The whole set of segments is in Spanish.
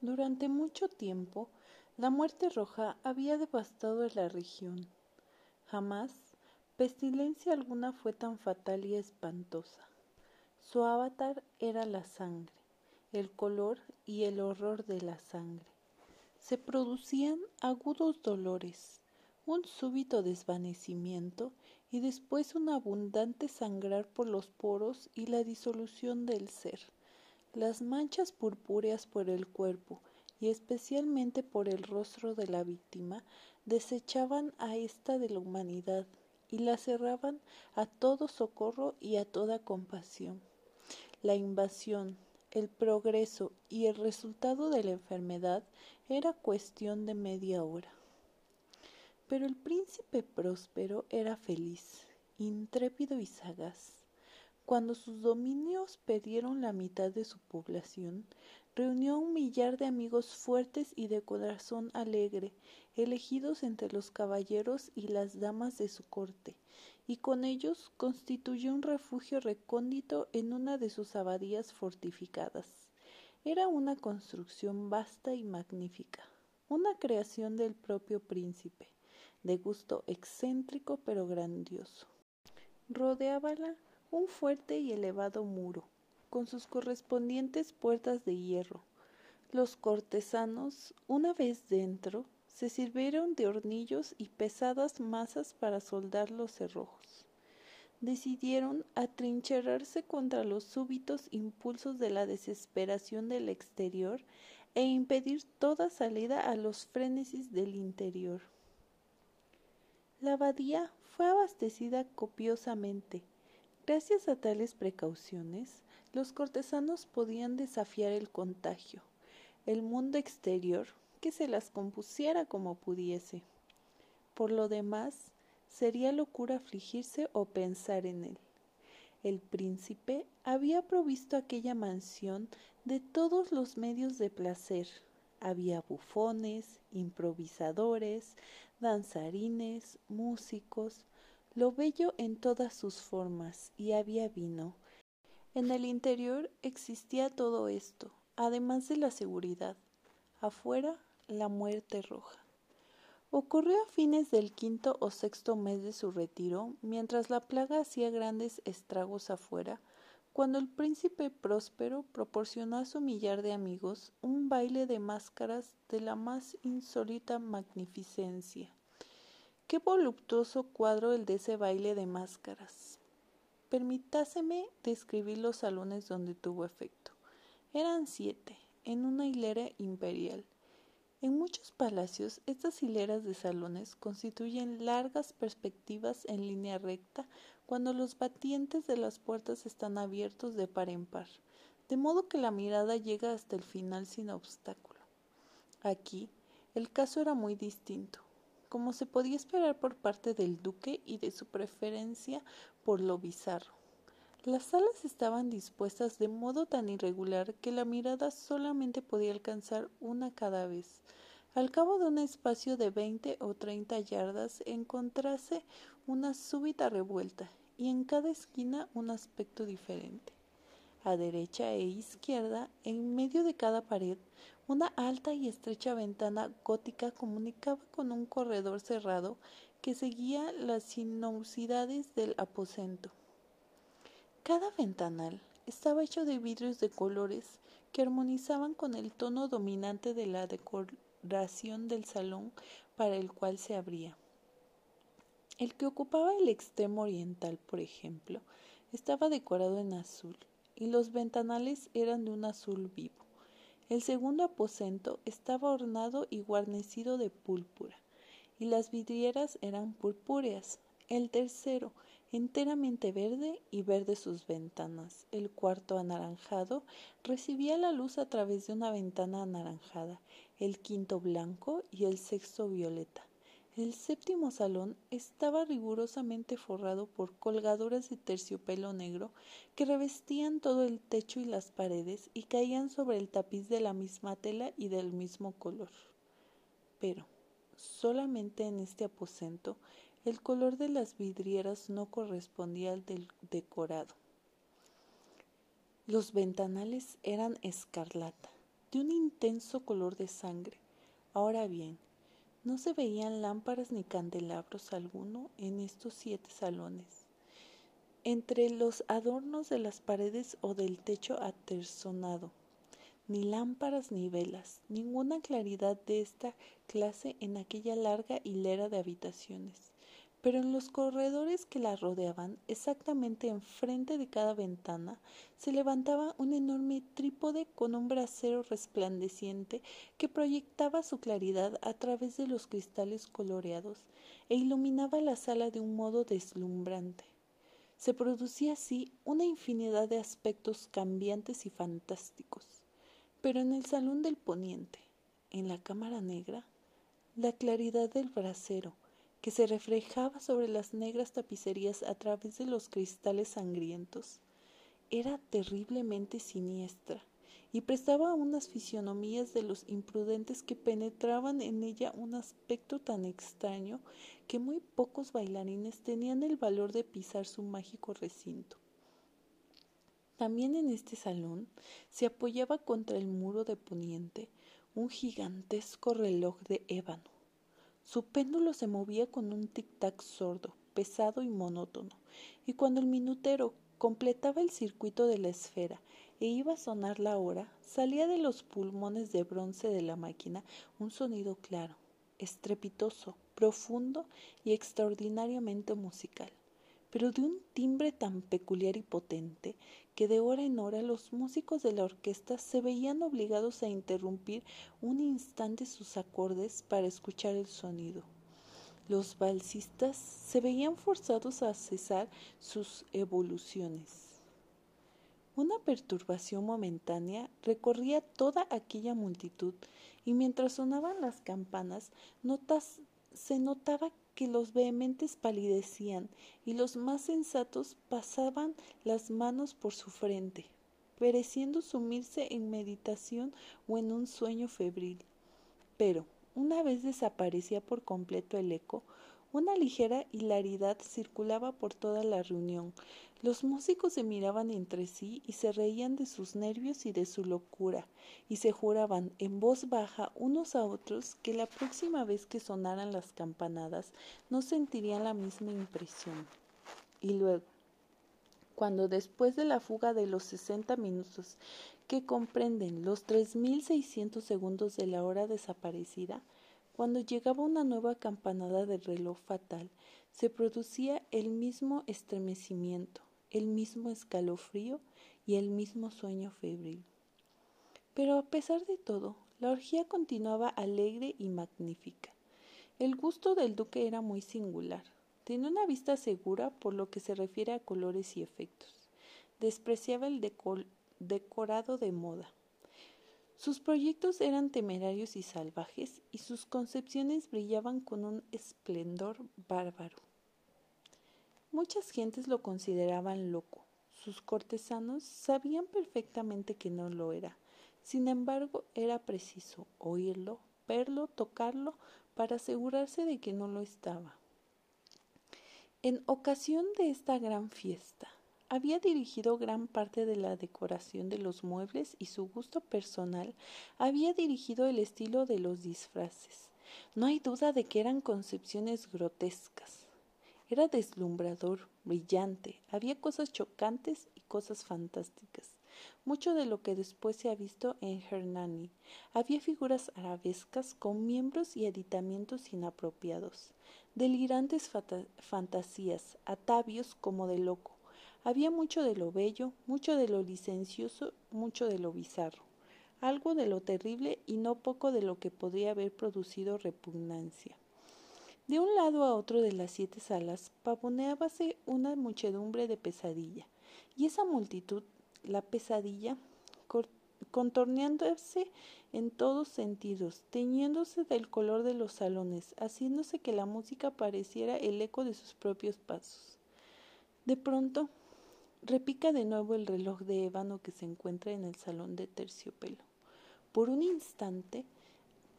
Durante mucho tiempo, la muerte roja había devastado la región. Jamás pestilencia alguna fue tan fatal y espantosa. Su avatar era la sangre, el color y el horror de la sangre. Se producían agudos dolores, un súbito desvanecimiento y después un abundante sangrar por los poros y la disolución del ser. Las manchas purpúreas por el cuerpo y especialmente por el rostro de la víctima desechaban a esta de la humanidad y la cerraban a todo socorro y a toda compasión. La invasión, el progreso y el resultado de la enfermedad era cuestión de media hora. Pero el príncipe próspero era feliz, intrépido y sagaz. Cuando sus dominios perdieron la mitad de su población, reunió un millar de amigos fuertes y de corazón alegre, elegidos entre los caballeros y las damas de su corte, y con ellos constituyó un refugio recóndito en una de sus abadías fortificadas. Era una construcción vasta y magnífica, una creación del propio príncipe, de gusto excéntrico pero grandioso. Rodeábala un fuerte y elevado muro, con sus correspondientes puertas de hierro. Los cortesanos, una vez dentro, se sirvieron de hornillos y pesadas masas para soldar los cerrojos. Decidieron atrincherarse contra los súbitos impulsos de la desesperación del exterior e impedir toda salida a los frénesis del interior. La abadía fue abastecida copiosamente. Gracias a tales precauciones, los cortesanos podían desafiar el contagio. El mundo exterior, que se las compusiera como pudiese. Por lo demás, sería locura afligirse o pensar en él. El príncipe había provisto aquella mansión de todos los medios de placer. Había bufones, improvisadores, danzarines, músicos, lo bello en todas sus formas, y había vino. En el interior existía todo esto, además de la seguridad. Afuera, la muerte roja. Ocurrió a fines del quinto o sexto mes de su retiro, mientras la plaga hacía grandes estragos afuera, cuando el príncipe próspero proporcionó a su millar de amigos un baile de máscaras de la más insólita magnificencia. Qué voluptuoso cuadro el de ese baile de máscaras. Permításeme describir los salones donde tuvo efecto. Eran siete, en una hilera imperial. En muchos palacios, estas hileras de salones constituyen largas perspectivas en línea recta cuando los batientes de las puertas están abiertos de par en par, de modo que la mirada llega hasta el final sin obstáculo. Aquí, el caso era muy distinto, como se podía esperar por parte del duque y de su preferencia por lo bizarro. Las salas estaban dispuestas de modo tan irregular que la mirada solamente podía alcanzar una cada vez. Al cabo de un espacio de veinte o treinta yardas encontrase una súbita revuelta y en cada esquina un aspecto diferente. A derecha e izquierda, en medio de cada pared, una alta y estrecha ventana gótica comunicaba con un corredor cerrado que seguía las sinuosidades del aposento. Cada ventanal estaba hecho de vidrios de colores que armonizaban con el tono dominante de la decoración del salón para el cual se abría. El que ocupaba el extremo oriental, por ejemplo, estaba decorado en azul, y los ventanales eran de un azul vivo. El segundo aposento estaba ornado y guarnecido de púrpura, y las vidrieras eran purpúreas. El tercero, enteramente verde y verde sus ventanas. El cuarto anaranjado recibía la luz a través de una ventana anaranjada, el quinto blanco y el sexto violeta. El séptimo salón estaba rigurosamente forrado por colgaduras de terciopelo negro que revestían todo el techo y las paredes y caían sobre el tapiz de la misma tela y del mismo color. Pero solamente en este aposento el color de las vidrieras no correspondía al del decorado. Los ventanales eran escarlata, de un intenso color de sangre. Ahora bien, no se veían lámparas ni candelabros alguno en estos siete salones. Entre los adornos de las paredes o del techo aterzonado, ni lámparas ni velas, ninguna claridad de esta clase en aquella larga hilera de habitaciones. Pero en los corredores que la rodeaban, exactamente enfrente de cada ventana, se levantaba un enorme trípode con un brasero resplandeciente que proyectaba su claridad a través de los cristales coloreados e iluminaba la sala de un modo deslumbrante. Se producía así una infinidad de aspectos cambiantes y fantásticos. Pero en el salón del poniente, en la cámara negra, la claridad del brasero, que se reflejaba sobre las negras tapicerías a través de los cristales sangrientos, era terriblemente siniestra y prestaba unas fisionomías de los imprudentes que penetraban en ella un aspecto tan extraño que muy pocos bailarines tenían el valor de pisar su mágico recinto. También en este salón se apoyaba contra el muro de poniente un gigantesco reloj de ébano. Su péndulo se movía con un tic-tac sordo, pesado y monótono, y cuando el minutero completaba el circuito de la esfera e iba a sonar la hora, salía de los pulmones de bronce de la máquina un sonido claro, estrepitoso, profundo y extraordinariamente musical pero de un timbre tan peculiar y potente que de hora en hora los músicos de la orquesta se veían obligados a interrumpir un instante sus acordes para escuchar el sonido. Los balsistas se veían forzados a cesar sus evoluciones. Una perturbación momentánea recorría toda aquella multitud y mientras sonaban las campanas notas, se notaba que los vehementes palidecían y los más sensatos pasaban las manos por su frente, pereciendo sumirse en meditación o en un sueño febril. Pero, una vez desaparecía por completo el eco, una ligera hilaridad circulaba por toda la reunión. Los músicos se miraban entre sí y se reían de sus nervios y de su locura, y se juraban en voz baja unos a otros que la próxima vez que sonaran las campanadas no sentirían la misma impresión. Y luego, cuando después de la fuga de los sesenta minutos que comprenden los tres mil seiscientos segundos de la hora desaparecida, cuando llegaba una nueva campanada del reloj fatal, se producía el mismo estremecimiento, el mismo escalofrío y el mismo sueño febril. Pero a pesar de todo, la orgía continuaba alegre y magnífica. El gusto del duque era muy singular. Tenía una vista segura por lo que se refiere a colores y efectos. Despreciaba el decorado de moda. Sus proyectos eran temerarios y salvajes y sus concepciones brillaban con un esplendor bárbaro. Muchas gentes lo consideraban loco. Sus cortesanos sabían perfectamente que no lo era. Sin embargo, era preciso oírlo, verlo, tocarlo, para asegurarse de que no lo estaba. En ocasión de esta gran fiesta, había dirigido gran parte de la decoración de los muebles y su gusto personal había dirigido el estilo de los disfraces. No hay duda de que eran concepciones grotescas. Era deslumbrador, brillante, había cosas chocantes y cosas fantásticas. Mucho de lo que después se ha visto en Hernani. Había figuras arabescas con miembros y aditamientos inapropiados, delirantes fantasías, atavios como de loco, había mucho de lo bello, mucho de lo licencioso, mucho de lo bizarro, algo de lo terrible y no poco de lo que podría haber producido repugnancia. De un lado a otro de las siete salas pavoneábase una muchedumbre de pesadilla, y esa multitud, la pesadilla, contorneándose en todos sentidos, teñiéndose del color de los salones, haciéndose que la música pareciera el eco de sus propios pasos. De pronto, Repica de nuevo el reloj de ébano que se encuentra en el salón de terciopelo. Por un instante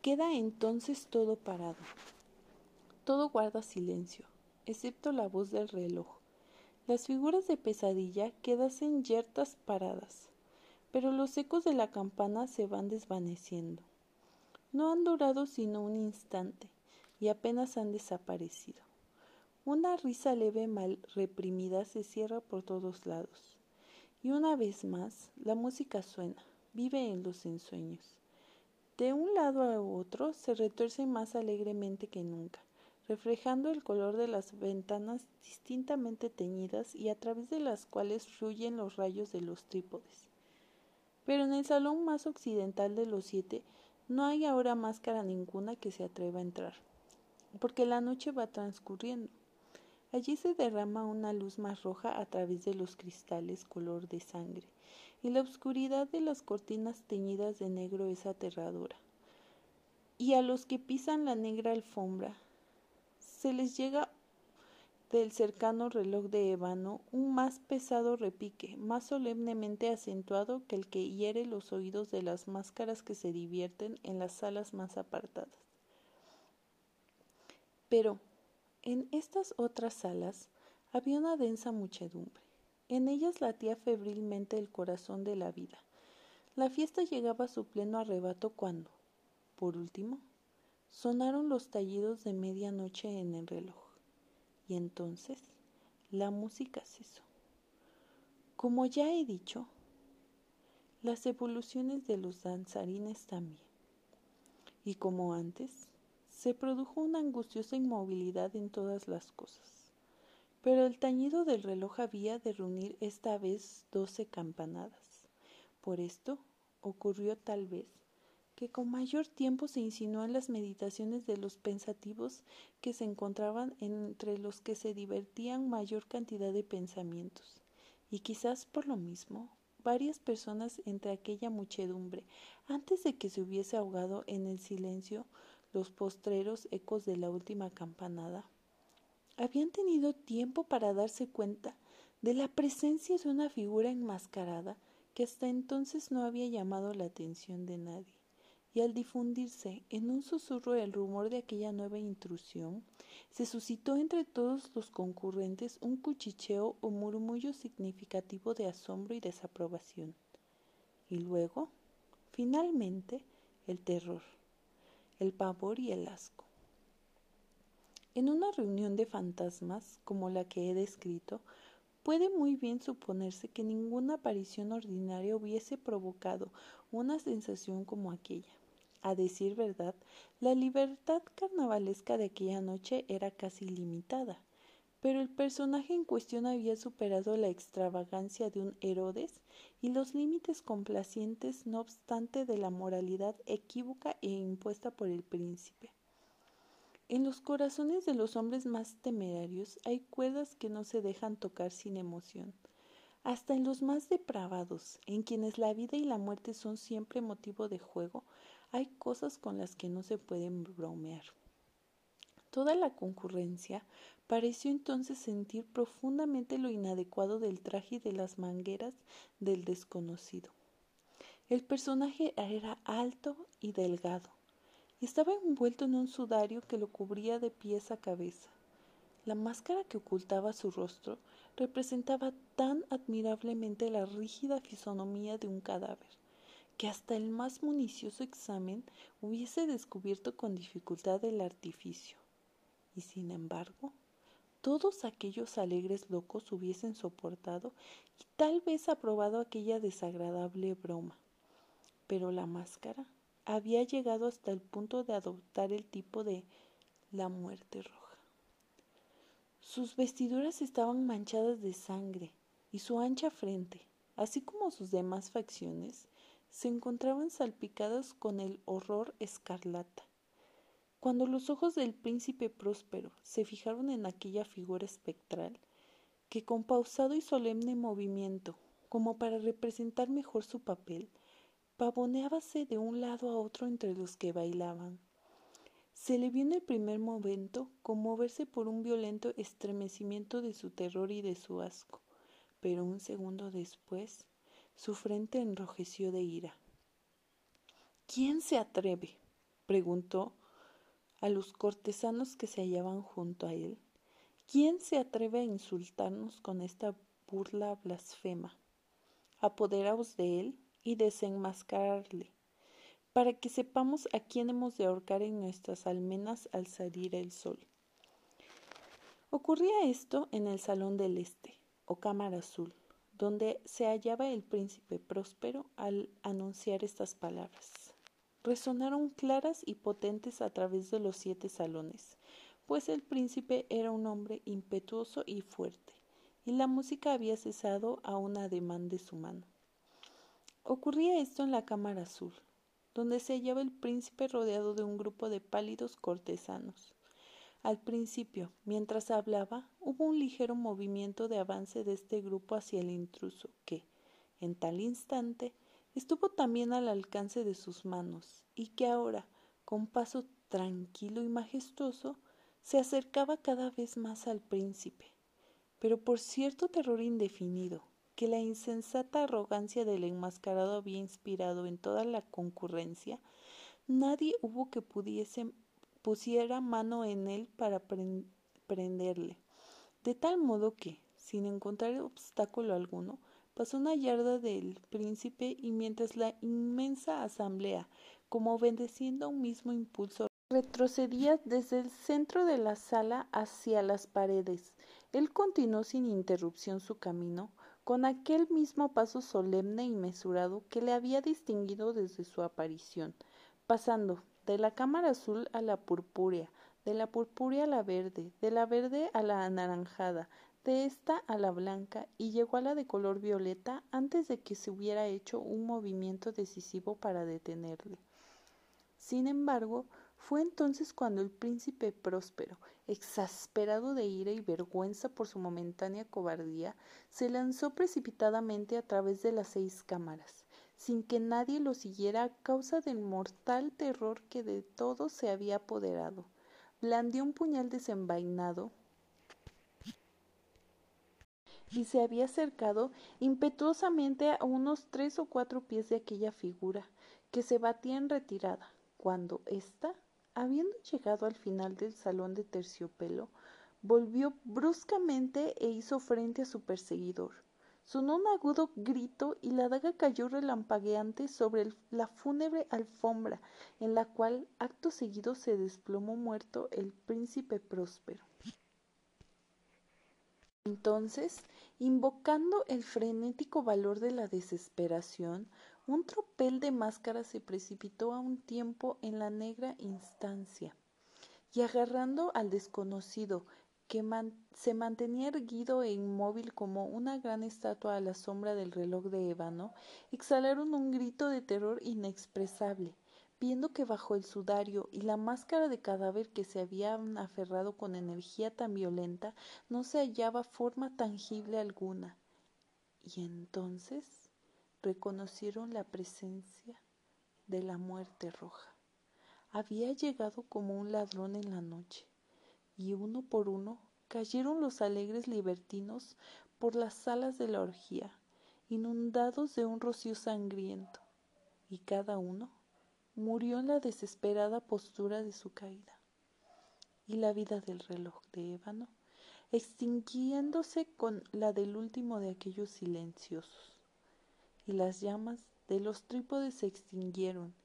queda entonces todo parado. Todo guarda silencio, excepto la voz del reloj. Las figuras de pesadilla quedasen yertas paradas. pero los ecos de la campana se van desvaneciendo. No han durado sino un instante y apenas han desaparecido. Una risa leve mal reprimida se cierra por todos lados. Y una vez más, la música suena, vive en los ensueños. De un lado a otro se retuerce más alegremente que nunca, reflejando el color de las ventanas distintamente teñidas y a través de las cuales fluyen los rayos de los trípodes. Pero en el salón más occidental de los siete no hay ahora máscara ninguna que se atreva a entrar, porque la noche va transcurriendo. Allí se derrama una luz más roja a través de los cristales color de sangre, y la oscuridad de las cortinas teñidas de negro es aterradora. Y a los que pisan la negra alfombra se les llega del cercano reloj de ébano un más pesado repique, más solemnemente acentuado que el que hiere los oídos de las máscaras que se divierten en las salas más apartadas. Pero en estas otras salas había una densa muchedumbre. En ellas latía febrilmente el corazón de la vida. La fiesta llegaba a su pleno arrebato cuando, por último, sonaron los tallidos de medianoche en el reloj. Y entonces la música cesó. Como ya he dicho, las evoluciones de los danzarines también. Y como antes, se produjo una angustiosa inmovilidad en todas las cosas. Pero el tañido del reloj había de reunir esta vez doce campanadas. Por esto ocurrió tal vez que con mayor tiempo se insinuó en las meditaciones de los pensativos que se encontraban entre los que se divertían mayor cantidad de pensamientos, y quizás por lo mismo varias personas entre aquella muchedumbre, antes de que se hubiese ahogado en el silencio los postreros ecos de la última campanada, habían tenido tiempo para darse cuenta de la presencia de una figura enmascarada que hasta entonces no había llamado la atención de nadie. Y al difundirse en un susurro el rumor de aquella nueva intrusión, se suscitó entre todos los concurrentes un cuchicheo o murmullo significativo de asombro y desaprobación. Y luego, finalmente, el terror, el pavor y el asco. En una reunión de fantasmas, como la que he descrito, puede muy bien suponerse que ninguna aparición ordinaria hubiese provocado una sensación como aquella. A decir verdad, la libertad carnavalesca de aquella noche era casi limitada, pero el personaje en cuestión había superado la extravagancia de un Herodes y los límites complacientes, no obstante, de la moralidad equívoca e impuesta por el príncipe. En los corazones de los hombres más temerarios hay cuerdas que no se dejan tocar sin emoción. Hasta en los más depravados, en quienes la vida y la muerte son siempre motivo de juego, hay cosas con las que no se pueden bromear. Toda la concurrencia pareció entonces sentir profundamente lo inadecuado del traje y de las mangueras del desconocido. El personaje era alto y delgado, estaba envuelto en un sudario que lo cubría de pies a cabeza. La máscara que ocultaba su rostro representaba tan admirablemente la rígida fisonomía de un cadáver, que hasta el más municioso examen hubiese descubierto con dificultad el artificio. Y sin embargo, todos aquellos alegres locos hubiesen soportado y tal vez aprobado aquella desagradable broma. Pero la máscara había llegado hasta el punto de adoptar el tipo de la muerte roja. Sus vestiduras estaban manchadas de sangre y su ancha frente, así como sus demás facciones, se encontraban salpicadas con el horror escarlata. Cuando los ojos del príncipe próspero se fijaron en aquella figura espectral, que con pausado y solemne movimiento, como para representar mejor su papel, pavoneábase de un lado a otro entre los que bailaban. Se le vio en el primer momento conmoverse por un violento estremecimiento de su terror y de su asco, pero un segundo después su frente enrojeció de ira. ¿Quién se atreve? preguntó a los cortesanos que se hallaban junto a él. ¿Quién se atreve a insultarnos con esta burla blasfema? Apoderaos de él y desenmascararle, para que sepamos a quién hemos de ahorcar en nuestras almenas al salir el sol. Ocurría esto en el Salón del Este, o Cámara Azul, donde se hallaba el príncipe próspero al anunciar estas palabras. Resonaron claras y potentes a través de los siete salones, pues el príncipe era un hombre impetuoso y fuerte, y la música había cesado a un ademán de su mano. Ocurría esto en la Cámara Azul, donde se hallaba el príncipe rodeado de un grupo de pálidos cortesanos. Al principio, mientras hablaba, hubo un ligero movimiento de avance de este grupo hacia el intruso, que, en tal instante, estuvo también al alcance de sus manos, y que ahora, con paso tranquilo y majestuoso, se acercaba cada vez más al príncipe, pero por cierto terror indefinido, que la insensata arrogancia del enmascarado había inspirado en toda la concurrencia, nadie hubo que pudiese pusiera mano en él para prenderle, de tal modo que, sin encontrar obstáculo alguno, pasó una yarda del príncipe y mientras la inmensa asamblea, como obedeciendo un mismo impulso, retrocedía desde el centro de la sala hacia las paredes, él continuó sin interrupción su camino, con aquel mismo paso solemne y mesurado que le había distinguido desde su aparición, pasando de la cámara azul a la purpúrea, de la purpúrea a la verde, de la verde a la anaranjada, de esta a la blanca, y llegó a la de color violeta antes de que se hubiera hecho un movimiento decisivo para detenerle. Sin embargo, fue entonces cuando el príncipe próspero, exasperado de ira y vergüenza por su momentánea cobardía, se lanzó precipitadamente a través de las seis cámaras, sin que nadie lo siguiera a causa del mortal terror que de todo se había apoderado. Blandió un puñal desenvainado y se había acercado impetuosamente a unos tres o cuatro pies de aquella figura, que se batía en retirada, cuando ésta Habiendo llegado al final del salón de terciopelo, volvió bruscamente e hizo frente a su perseguidor. Sonó un agudo grito y la daga cayó relampagueante sobre la fúnebre alfombra, en la cual acto seguido se desplomó muerto el príncipe próspero. Entonces, invocando el frenético valor de la desesperación, un tropel de máscaras se precipitó a un tiempo en la negra instancia, y agarrando al desconocido, que se mantenía erguido e inmóvil como una gran estatua a la sombra del reloj de ébano, exhalaron un grito de terror inexpresable, viendo que bajo el sudario y la máscara de cadáver que se habían aferrado con energía tan violenta no se hallaba forma tangible alguna. Y entonces reconocieron la presencia de la muerte roja. Había llegado como un ladrón en la noche, y uno por uno cayeron los alegres libertinos por las salas de la orgía, inundados de un rocío sangriento, y cada uno murió en la desesperada postura de su caída. Y la vida del reloj de ébano extinguiéndose con la del último de aquellos silenciosos y las llamas de los trípodes se extinguieron,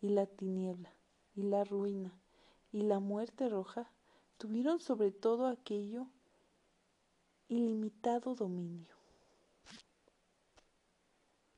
y la tiniebla, y la ruina, y la muerte roja tuvieron sobre todo aquello ilimitado dominio.